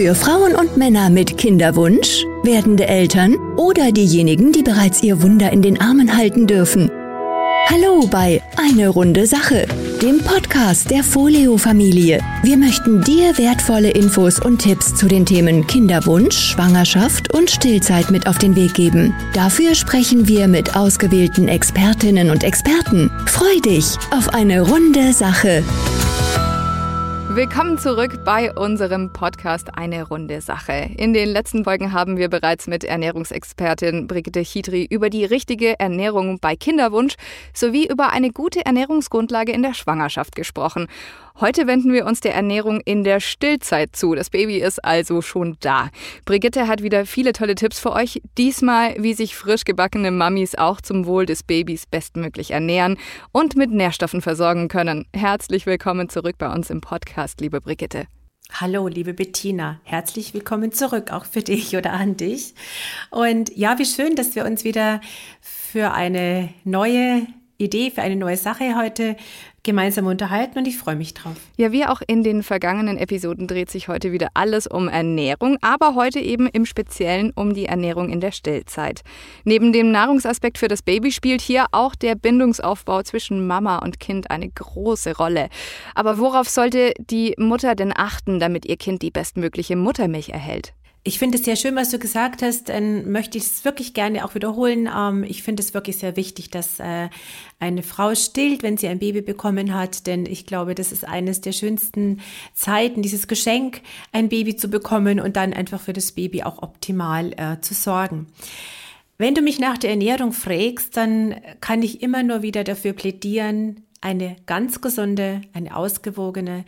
Für Frauen und Männer mit Kinderwunsch, werdende Eltern oder diejenigen, die bereits ihr Wunder in den Armen halten dürfen. Hallo bei Eine runde Sache, dem Podcast der Folio-Familie. Wir möchten dir wertvolle Infos und Tipps zu den Themen Kinderwunsch, Schwangerschaft und Stillzeit mit auf den Weg geben. Dafür sprechen wir mit ausgewählten Expertinnen und Experten. Freu dich auf eine runde Sache. Willkommen zurück bei unserem Podcast Eine runde Sache. In den letzten Folgen haben wir bereits mit Ernährungsexpertin Brigitte Chitri über die richtige Ernährung bei Kinderwunsch sowie über eine gute Ernährungsgrundlage in der Schwangerschaft gesprochen. Heute wenden wir uns der Ernährung in der Stillzeit zu. Das Baby ist also schon da. Brigitte hat wieder viele tolle Tipps für euch. Diesmal, wie sich frisch gebackene Mamis auch zum Wohl des Babys bestmöglich ernähren und mit Nährstoffen versorgen können. Herzlich willkommen zurück bei uns im Podcast, liebe Brigitte. Hallo, liebe Bettina. Herzlich willkommen zurück, auch für dich oder an dich. Und ja, wie schön, dass wir uns wieder für eine neue Idee, für eine neue Sache heute gemeinsam unterhalten und ich freue mich drauf. Ja, wie auch in den vergangenen Episoden dreht sich heute wieder alles um Ernährung, aber heute eben im Speziellen um die Ernährung in der Stillzeit. Neben dem Nahrungsaspekt für das Baby spielt hier auch der Bindungsaufbau zwischen Mama und Kind eine große Rolle. Aber worauf sollte die Mutter denn achten, damit ihr Kind die bestmögliche Muttermilch erhält? Ich finde es sehr schön, was du gesagt hast. Dann möchte ich es wirklich gerne auch wiederholen. Ähm, ich finde es wirklich sehr wichtig, dass äh, eine Frau stillt, wenn sie ein Baby bekommen hat. Denn ich glaube, das ist eines der schönsten Zeiten, dieses Geschenk, ein Baby zu bekommen und dann einfach für das Baby auch optimal äh, zu sorgen. Wenn du mich nach der Ernährung fragst, dann kann ich immer nur wieder dafür plädieren, eine ganz gesunde, eine ausgewogene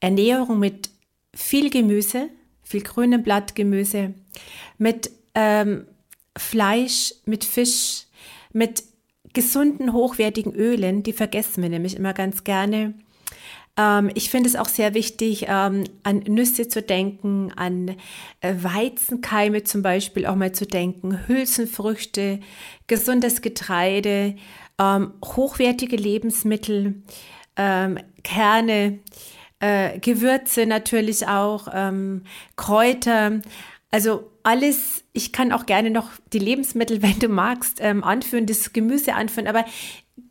Ernährung mit viel Gemüse, viel grünem Blattgemüse, mit ähm, Fleisch, mit Fisch, mit gesunden, hochwertigen Ölen, die vergessen wir nämlich immer ganz gerne. Ähm, ich finde es auch sehr wichtig, ähm, an Nüsse zu denken, an äh, Weizenkeime zum Beispiel auch mal zu denken, Hülsenfrüchte, gesundes Getreide, ähm, hochwertige Lebensmittel, ähm, Kerne, äh, Gewürze natürlich auch, ähm, Kräuter. Also alles, ich kann auch gerne noch die Lebensmittel, wenn du magst, ähm, anführen, das Gemüse anführen, aber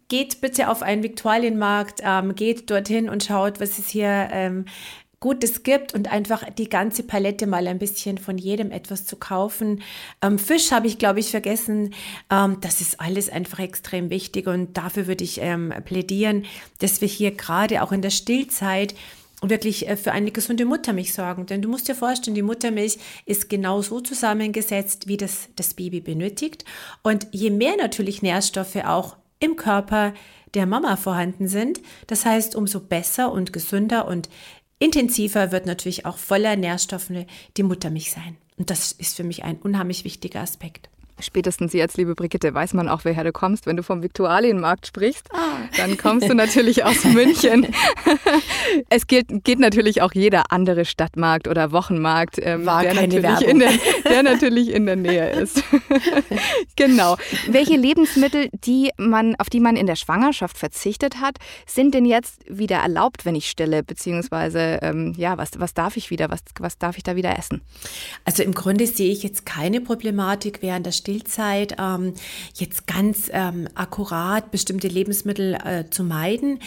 geht bitte auf einen Viktualienmarkt, ähm, geht dorthin und schaut, was es hier ähm, Gutes gibt und einfach die ganze Palette mal ein bisschen von jedem etwas zu kaufen. Ähm, Fisch habe ich, glaube ich, vergessen. Ähm, das ist alles einfach extrem wichtig und dafür würde ich ähm, plädieren, dass wir hier gerade auch in der Stillzeit wirklich äh, für eine gesunde Muttermilch sorgen. Denn du musst dir vorstellen, die Muttermilch ist genau so zusammengesetzt, wie das das Baby benötigt. Und je mehr natürlich Nährstoffe auch im Körper der Mama vorhanden sind, das heißt, umso besser und gesünder und intensiver wird natürlich auch voller Nährstoffe die Muttermilch sein. Und das ist für mich ein unheimlich wichtiger Aspekt. Spätestens jetzt, liebe Brigitte, weiß man auch, woher du kommst. Wenn du vom Viktualienmarkt sprichst, ah. dann kommst du natürlich aus München. es geht, geht, natürlich auch jeder andere Stadtmarkt oder Wochenmarkt, ähm, der, natürlich in der, der natürlich in der Nähe ist. genau. Welche Lebensmittel, die man, auf die man in der Schwangerschaft verzichtet hat, sind denn jetzt wieder erlaubt, wenn ich stille? Beziehungsweise, ähm, ja, was, was darf ich wieder? Was, was darf ich da wieder essen? Also im Grunde sehe ich jetzt keine Problematik während der Stillzeit ähm, jetzt ganz ähm, akkurat bestimmte Lebensmittel äh, zu meiden.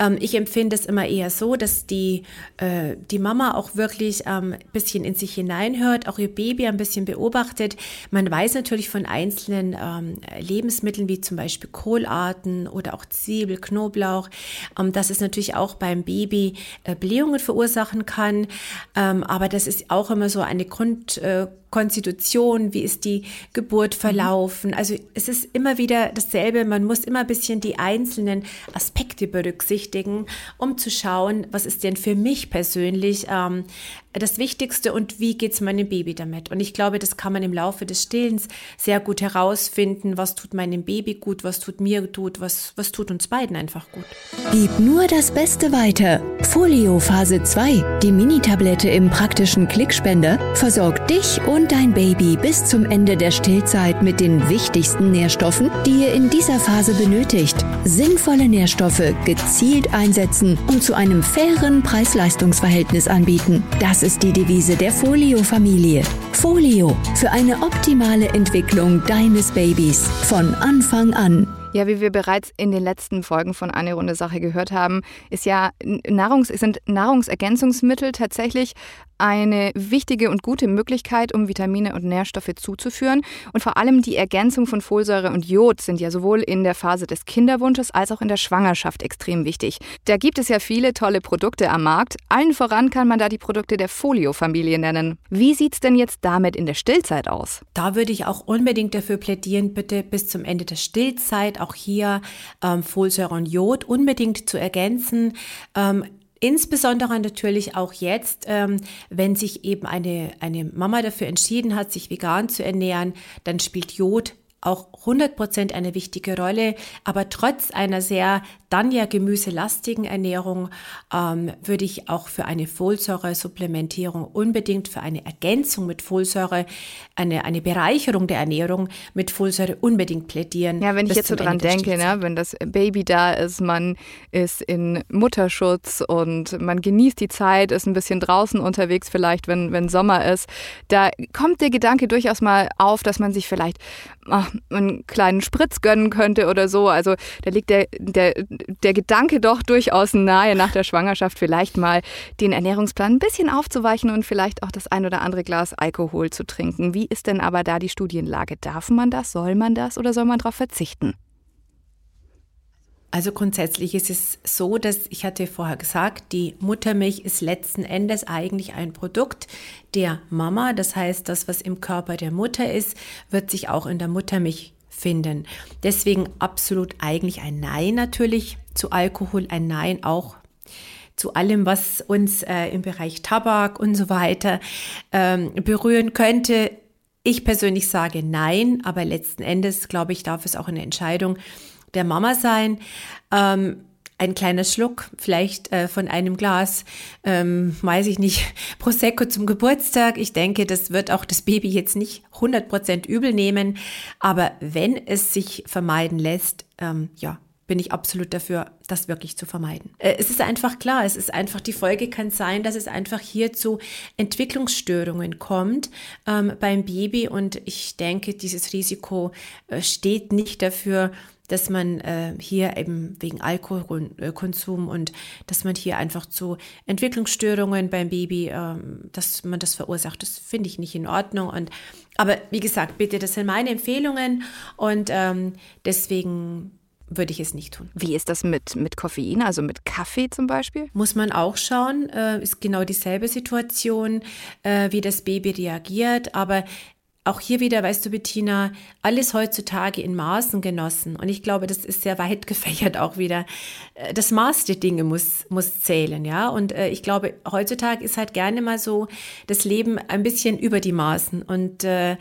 Ähm, ich empfinde es immer eher so, dass die, äh, die Mama auch wirklich ein ähm, bisschen in sich hineinhört, auch ihr Baby ein bisschen beobachtet. Man weiß natürlich von einzelnen ähm, Lebensmitteln wie zum Beispiel Kohlarten oder auch Zwiebel, Knoblauch, ähm, dass es natürlich auch beim Baby äh, Blähungen verursachen kann. aber das ist auch immer so eine Grund äh, Konstitution, wie ist die Geburt mhm. verlaufen. Also es ist immer wieder dasselbe, man muss immer ein bisschen die einzelnen Aspekte berücksichtigen, um zu schauen, was ist denn für mich persönlich ähm, das Wichtigste und wie geht es meinem Baby damit. Und ich glaube, das kann man im Laufe des Stillens sehr gut herausfinden, was tut meinem Baby gut, was tut mir gut, was, was tut uns beiden einfach gut. Gib nur das Beste weiter. Folio Phase 2, die Mini-Tablette im praktischen Klickspender, versorgt dich und und dein Baby bis zum Ende der Stillzeit mit den wichtigsten Nährstoffen, die ihr in dieser Phase benötigt. Sinnvolle Nährstoffe gezielt einsetzen und zu einem fairen Preis-Leistungs-Verhältnis anbieten. Das ist die Devise der Folio-Familie. Folio für eine optimale Entwicklung deines Babys von Anfang an. Ja, wie wir bereits in den letzten Folgen von Eine Runde Sache gehört haben, ist ja Nahrungs sind Nahrungsergänzungsmittel tatsächlich eine wichtige und gute Möglichkeit, um Vitamine und Nährstoffe zuzuführen. Und vor allem die Ergänzung von Folsäure und Jod sind ja sowohl in der Phase des Kinderwunsches als auch in der Schwangerschaft extrem wichtig. Da gibt es ja viele tolle Produkte am Markt. Allen voran kann man da die Produkte der Folio-Familie nennen. Wie sieht es denn jetzt damit in der Stillzeit aus? Da würde ich auch unbedingt dafür plädieren, bitte bis zum Ende der Stillzeit auch hier ähm, Folsäure und Jod unbedingt zu ergänzen. Ähm, Insbesondere natürlich auch jetzt, ähm, wenn sich eben eine, eine Mama dafür entschieden hat, sich vegan zu ernähren, dann spielt Jod auch 100% eine wichtige Rolle. Aber trotz einer sehr dann ja gemüselastigen Ernährung ähm, würde ich auch für eine Folsäure-Supplementierung unbedingt für eine Ergänzung mit Folsäure, eine, eine Bereicherung der Ernährung mit Folsäure unbedingt plädieren. Ja, wenn ich jetzt so dran denke, ne, wenn das Baby da ist, man ist in Mutterschutz und man genießt die Zeit, ist ein bisschen draußen unterwegs, vielleicht, wenn, wenn Sommer ist, da kommt der Gedanke durchaus mal auf, dass man sich vielleicht ach, einen kleinen Spritz gönnen könnte oder so. Also da liegt der, der, der Gedanke doch durchaus nahe, nach der Schwangerschaft vielleicht mal den Ernährungsplan ein bisschen aufzuweichen und vielleicht auch das ein oder andere Glas Alkohol zu trinken. Wie ist denn aber da die Studienlage? Darf man das? Soll man das oder soll man darauf verzichten? Also grundsätzlich ist es so, dass ich hatte vorher gesagt, die Muttermilch ist letzten Endes eigentlich ein Produkt der Mama. Das heißt, das, was im Körper der Mutter ist, wird sich auch in der Muttermilch finden. Deswegen absolut eigentlich ein Nein natürlich zu Alkohol, ein Nein auch zu allem, was uns äh, im Bereich Tabak und so weiter ähm, berühren könnte. Ich persönlich sage Nein, aber letzten Endes, glaube ich, darf es auch eine Entscheidung der Mama sein. Ähm, ein kleiner Schluck vielleicht äh, von einem Glas, ähm, weiß ich nicht, Prosecco zum Geburtstag. Ich denke, das wird auch das Baby jetzt nicht 100% übel nehmen. Aber wenn es sich vermeiden lässt, ähm, ja, bin ich absolut dafür, das wirklich zu vermeiden. Äh, es ist einfach klar, es ist einfach, die Folge kann sein, dass es einfach hier zu Entwicklungsstörungen kommt ähm, beim Baby und ich denke, dieses Risiko äh, steht nicht dafür, dass man äh, hier eben wegen Alkoholkonsum und dass man hier einfach zu Entwicklungsstörungen beim Baby, ähm, dass man das verursacht, das finde ich nicht in Ordnung. Und aber wie gesagt, bitte, das sind meine Empfehlungen und ähm, deswegen würde ich es nicht tun. Wie ist das mit, mit Koffein, also mit Kaffee zum Beispiel? Muss man auch schauen, äh, ist genau dieselbe Situation, äh, wie das Baby reagiert. Aber auch hier wieder, weißt du, Bettina, alles heutzutage in Maßen genossen. Und ich glaube, das ist sehr weit gefächert auch wieder. Äh, das Maß der Dinge muss, muss zählen, ja. Und äh, ich glaube, heutzutage ist halt gerne mal so das Leben ein bisschen über die Maßen. Und äh,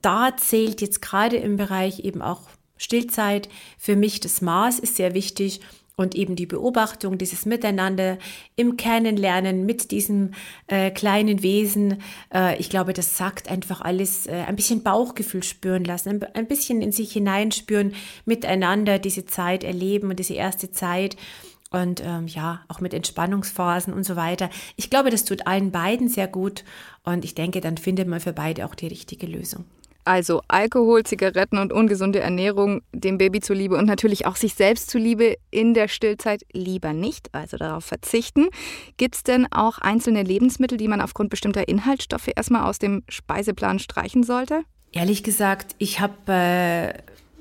da zählt jetzt gerade im Bereich eben auch Stillzeit für mich das Maß ist sehr wichtig und eben die Beobachtung, dieses Miteinander im Kennenlernen mit diesem äh, kleinen Wesen, äh, ich glaube, das sagt einfach alles, äh, ein bisschen Bauchgefühl spüren lassen, ein, ein, bisschen in sich hineinspüren, miteinander diese Zeit erleben und diese erste Zeit und ähm, ja, auch mit Entspannungsphasen und so weiter. Ich glaube, das tut allen beiden sehr gut und ich denke, dann findet man für beide auch die richtige Lösung. Also Alkohol, Zigaretten und ungesunde Ernährung dem Baby zuliebe und natürlich auch sich selbst zuliebe in der Stillzeit lieber nicht, also darauf verzichten. Gibt es denn auch einzelne Lebensmittel, die man aufgrund bestimmter Inhaltsstoffe erstmal aus dem Speiseplan streichen sollte? Ehrlich gesagt, ich habe äh,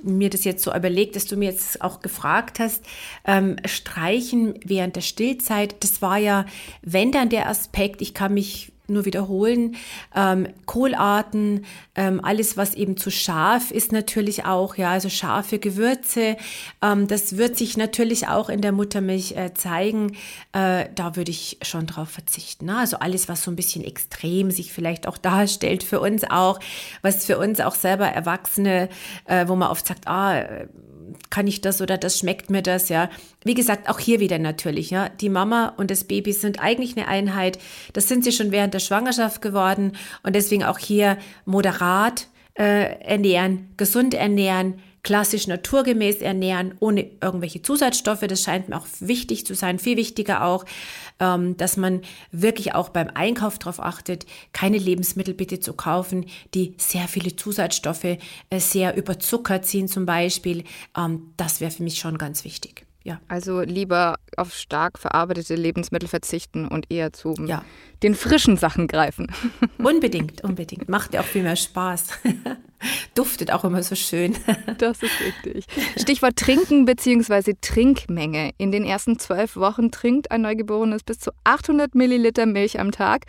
mir das jetzt so überlegt, dass du mir jetzt auch gefragt hast, ähm, streichen während der Stillzeit, das war ja, wenn dann der Aspekt, ich kann mich nur wiederholen. Ähm, Kohlarten, ähm, alles, was eben zu scharf ist, natürlich auch, ja, also scharfe Gewürze. Ähm, das wird sich natürlich auch in der Muttermilch äh, zeigen. Äh, da würde ich schon drauf verzichten. Ne? Also alles, was so ein bisschen extrem sich vielleicht auch darstellt für uns auch, was für uns auch selber Erwachsene, äh, wo man oft sagt, ah, kann ich das oder das schmeckt mir das, ja. Wie gesagt, auch hier wieder natürlich, ja. Die Mama und das Baby sind eigentlich eine Einheit. Das sind sie schon während der Schwangerschaft geworden und deswegen auch hier moderat äh, ernähren, gesund ernähren, klassisch naturgemäß ernähren, ohne irgendwelche Zusatzstoffe. Das scheint mir auch wichtig zu sein. Viel wichtiger auch, ähm, dass man wirklich auch beim Einkauf darauf achtet, keine Lebensmittel bitte zu kaufen, die sehr viele Zusatzstoffe, äh, sehr überzuckert sind zum Beispiel. Ähm, das wäre für mich schon ganz wichtig. Ja. Also lieber auf stark verarbeitete Lebensmittel verzichten und eher zu ja. den frischen Sachen greifen. Unbedingt, unbedingt. Macht ja auch viel mehr Spaß. Duftet auch immer so schön. Das ist richtig. Stichwort Trinken bzw. Trinkmenge. In den ersten zwölf Wochen trinkt ein Neugeborenes bis zu 800 Milliliter Milch am Tag.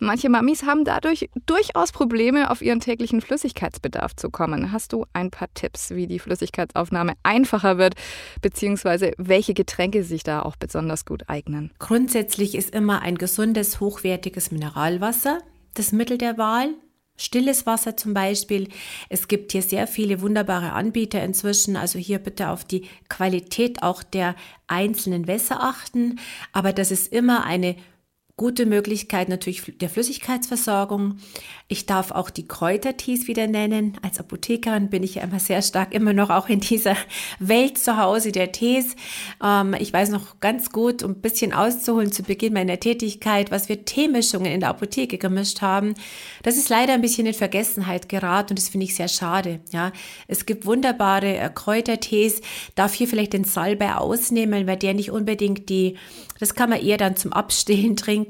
Manche Mamis haben dadurch durchaus Probleme, auf ihren täglichen Flüssigkeitsbedarf zu kommen. Hast du ein paar Tipps, wie die Flüssigkeitsaufnahme einfacher wird, beziehungsweise welche Getränke sich da auch besonders gut eignen? Grundsätzlich ist immer ein gesundes, hochwertiges Mineralwasser das Mittel der Wahl. Stilles Wasser zum Beispiel. Es gibt hier sehr viele wunderbare Anbieter inzwischen. Also hier bitte auf die Qualität auch der einzelnen Wässer achten. Aber das ist immer eine gute Möglichkeit natürlich der Flüssigkeitsversorgung. Ich darf auch die Kräutertees wieder nennen. Als Apothekerin bin ich ja immer sehr stark immer noch auch in dieser Welt zu Hause der Tees. Ähm, ich weiß noch ganz gut, um ein bisschen auszuholen zu Beginn meiner Tätigkeit, was wir Teemischungen in der Apotheke gemischt haben. Das ist leider ein bisschen in Vergessenheit geraten und das finde ich sehr schade. Ja, es gibt wunderbare äh, Kräutertees. Darf hier vielleicht den Salbei ausnehmen, weil der nicht unbedingt die das kann man eher dann zum Abstehen trinken,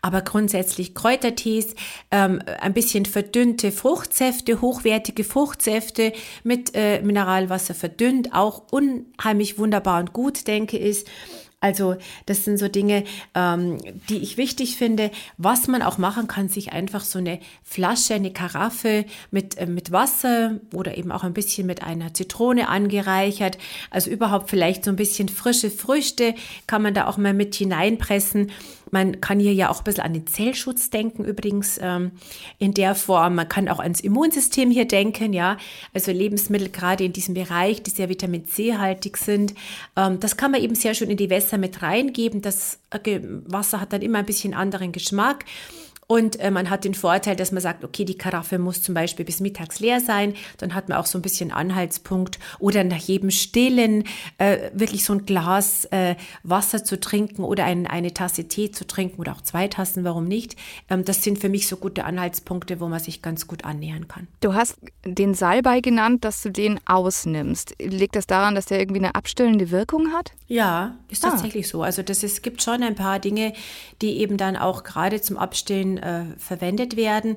aber grundsätzlich Kräutertees, ähm, ein bisschen verdünnte Fruchtsäfte, hochwertige Fruchtsäfte mit äh, Mineralwasser verdünnt, auch unheimlich wunderbar und gut, denke ich. Also das sind so Dinge, ähm, die ich wichtig finde. Was man auch machen kann, sich einfach so eine Flasche, eine Karaffe mit, äh, mit Wasser oder eben auch ein bisschen mit einer Zitrone angereichert. Also überhaupt vielleicht so ein bisschen frische Früchte kann man da auch mal mit hineinpressen man kann hier ja auch ein bisschen an den Zellschutz denken, übrigens ähm, in der Form. Man kann auch ans Immunsystem hier denken, ja. Also Lebensmittel gerade in diesem Bereich, die sehr Vitamin C-haltig sind. Ähm, das kann man eben sehr schön in die Wässer mit reingeben. Das äh, Wasser hat dann immer ein bisschen anderen Geschmack. Und äh, man hat den Vorteil, dass man sagt, okay, die Karaffe muss zum Beispiel bis mittags leer sein. Dann hat man auch so ein bisschen Anhaltspunkt. Oder nach jedem Stillen äh, wirklich so ein Glas äh, Wasser zu trinken oder ein, eine Tasse Tee zu trinken oder auch zwei Tassen, warum nicht? Ähm, das sind für mich so gute Anhaltspunkte, wo man sich ganz gut annähern kann. Du hast den Salbei genannt, dass du den ausnimmst. Liegt das daran, dass der irgendwie eine abstillende Wirkung hat? Ja, ist ah. tatsächlich so. Also das ist, gibt schon ein paar Dinge, die eben dann auch gerade zum Abstillen äh, verwendet werden,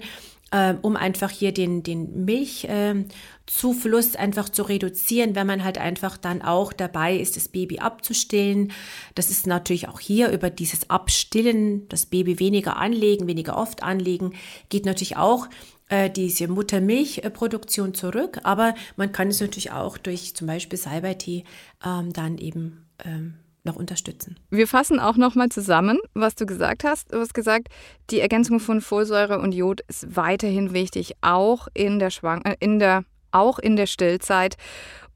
äh, um einfach hier den, den Milchzufluss einfach zu reduzieren, wenn man halt einfach dann auch dabei ist, das Baby abzustillen. Das ist natürlich auch hier über dieses Abstillen, das Baby weniger anlegen, weniger oft anlegen, geht natürlich auch äh, diese Muttermilchproduktion zurück, aber man kann es natürlich auch durch zum Beispiel Salbeitee ähm, dann eben ähm, noch unterstützen. Wir fassen auch noch mal zusammen, was du gesagt hast. Du hast gesagt, die Ergänzung von Folsäure und Jod ist weiterhin wichtig, auch in der Schwang äh, in der auch in der Stillzeit.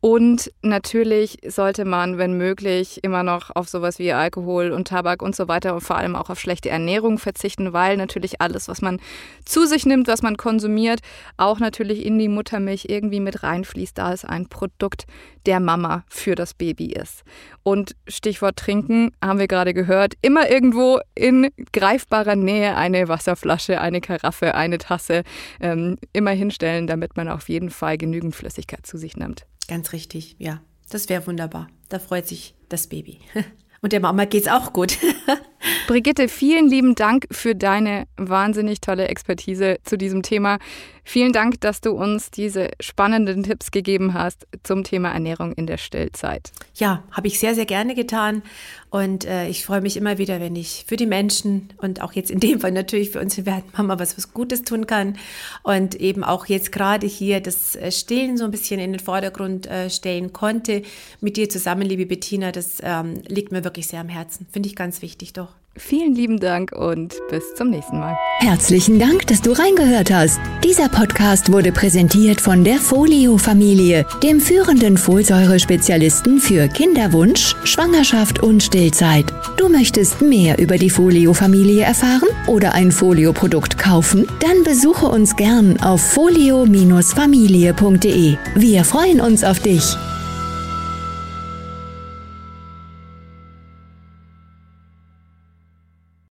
Und natürlich sollte man, wenn möglich, immer noch auf sowas wie Alkohol und Tabak und so weiter und vor allem auch auf schlechte Ernährung verzichten, weil natürlich alles, was man zu sich nimmt, was man konsumiert, auch natürlich in die Muttermilch irgendwie mit reinfließt, da es ein Produkt der Mama für das Baby ist. Und Stichwort Trinken haben wir gerade gehört, immer irgendwo in greifbarer Nähe eine Wasserflasche, eine Karaffe, eine Tasse ähm, immer hinstellen, damit man auf jeden Fall genügend Flüssigkeit zu sich nimmt. Ganz richtig, ja. Das wäre wunderbar. Da freut sich das Baby. Und der Mama geht's auch gut. Brigitte, vielen lieben Dank für deine wahnsinnig tolle Expertise zu diesem Thema. Vielen Dank, dass du uns diese spannenden Tipps gegeben hast zum Thema Ernährung in der Stillzeit. Ja, habe ich sehr, sehr gerne getan. Und äh, ich freue mich immer wieder, wenn ich für die Menschen und auch jetzt in dem Fall natürlich für unsere Mama was, was Gutes tun kann. Und eben auch jetzt gerade hier das äh, Stillen so ein bisschen in den Vordergrund äh, stellen konnte. Mit dir zusammen, liebe Bettina, das ähm, liegt mir wirklich sehr am Herzen. Finde ich ganz wichtig doch. Vielen lieben Dank und bis zum nächsten Mal. Herzlichen Dank, dass du reingehört hast. Dieser Podcast wurde präsentiert von der Folio-Familie, dem führenden Folsäurespezialisten für Kinderwunsch, Schwangerschaft und Stillzeit. Du möchtest mehr über die Folio-Familie erfahren oder ein Folio-Produkt kaufen? Dann besuche uns gern auf folio-familie.de. Wir freuen uns auf dich.